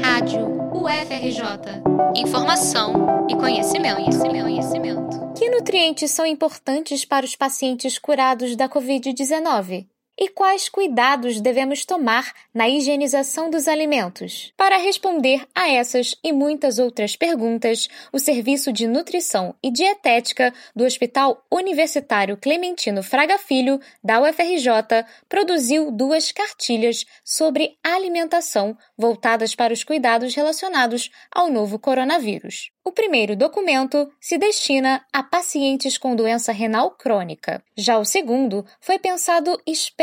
Rádio UFRJ. Informação e conhecimento, conhecimento, conhecimento. Que nutrientes são importantes para os pacientes curados da Covid-19? E quais cuidados devemos tomar na higienização dos alimentos? Para responder a essas e muitas outras perguntas, o Serviço de Nutrição e Dietética do Hospital Universitário Clementino Fraga Filho, da UFRJ, produziu duas cartilhas sobre alimentação voltadas para os cuidados relacionados ao novo coronavírus. O primeiro documento se destina a pacientes com doença renal crônica. Já o segundo foi pensado especialmente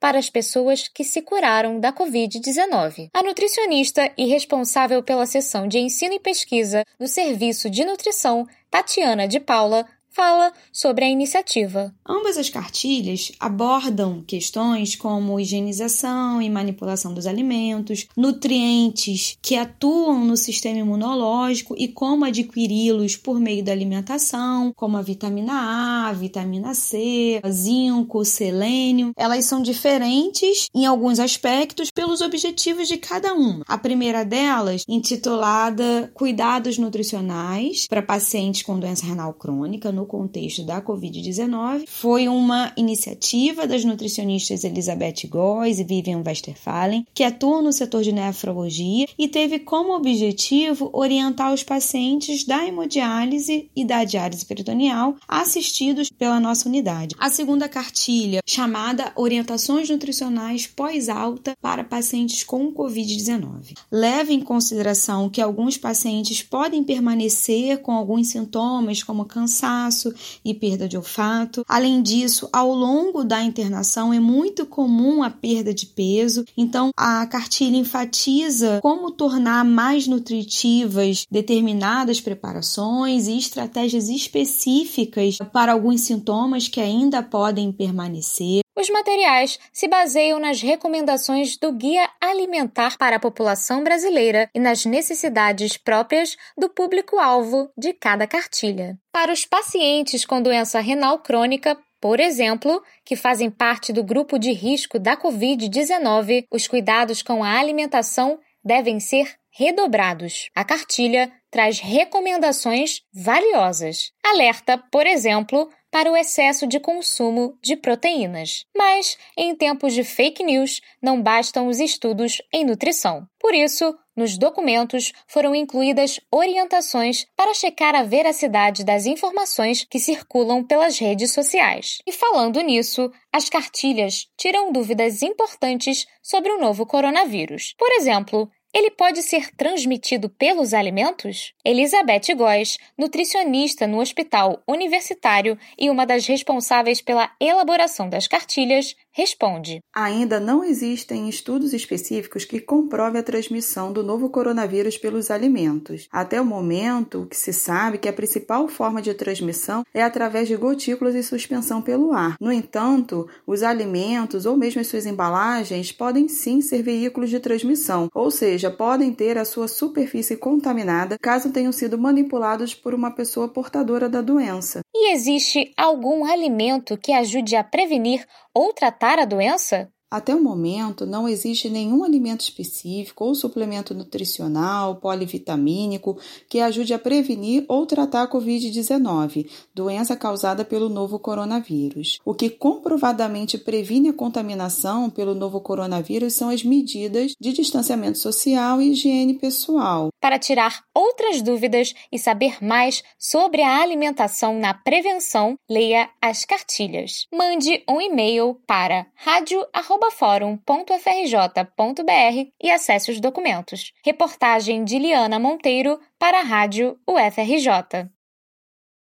para as pessoas que se curaram da Covid-19. A nutricionista e responsável pela seção de ensino e pesquisa do Serviço de Nutrição, Tatiana de Paula, fala sobre a iniciativa. Ambas as cartilhas abordam questões como higienização e manipulação dos alimentos, nutrientes que atuam no sistema imunológico e como adquiri-los por meio da alimentação, como a vitamina A, vitamina C, zinco, selênio. Elas são diferentes em alguns aspectos pelos objetivos de cada uma. A primeira delas, intitulada Cuidados Nutricionais para pacientes com doença renal crônica, no no contexto da Covid-19 foi uma iniciativa das nutricionistas Elizabeth Góes e Vivian Westerfallen, que atuam no setor de nefrologia e teve como objetivo orientar os pacientes da hemodiálise e da diálise peritoneal assistidos pela nossa unidade. A segunda cartilha, chamada Orientações Nutricionais Pós-Alta para Pacientes com Covid-19, leva em consideração que alguns pacientes podem permanecer com alguns sintomas como cansaço, cansaço e perda de olfato. Além disso, ao longo da internação é muito comum a perda de peso, então a cartilha enfatiza como tornar mais nutritivas determinadas preparações e estratégias específicas para alguns sintomas que ainda podem permanecer. Os materiais se baseiam nas recomendações do Guia Alimentar para a População Brasileira e nas necessidades próprias do público-alvo de cada cartilha. Para os pacientes com doença renal crônica, por exemplo, que fazem parte do grupo de risco da Covid-19, os cuidados com a alimentação devem ser redobrados. A cartilha traz recomendações valiosas. Alerta, por exemplo, para o excesso de consumo de proteínas. Mas, em tempos de fake news, não bastam os estudos em nutrição. Por isso, nos documentos foram incluídas orientações para checar a veracidade das informações que circulam pelas redes sociais. E falando nisso, as cartilhas tiram dúvidas importantes sobre o novo coronavírus. Por exemplo, ele pode ser transmitido pelos alimentos? Elizabeth Góes, nutricionista no Hospital Universitário e uma das responsáveis pela elaboração das cartilhas, responde: Ainda não existem estudos específicos que comprovem a transmissão do novo coronavírus pelos alimentos. Até o momento, o que se sabe é que a principal forma de transmissão é através de gotículas e suspensão pelo ar. No entanto, os alimentos ou mesmo as suas embalagens podem sim ser veículos de transmissão, ou seja, podem ter a sua superfície contaminada caso tenham sido manipulados por uma pessoa portadora da doença. E existe algum alimento que ajude a prevenir ou tratar a doença? Até o momento, não existe nenhum alimento específico ou suplemento nutricional, polivitamínico, que ajude a prevenir ou tratar a Covid-19, doença causada pelo novo coronavírus. O que comprovadamente previne a contaminação pelo novo coronavírus são as medidas de distanciamento social e higiene pessoal. Para tirar outras dúvidas e saber mais sobre a alimentação na prevenção, leia as cartilhas. Mande um e-mail para rádio@ fórum.frj.br e acesse os documentos. Reportagem de Liana Monteiro para a Rádio UFRJ.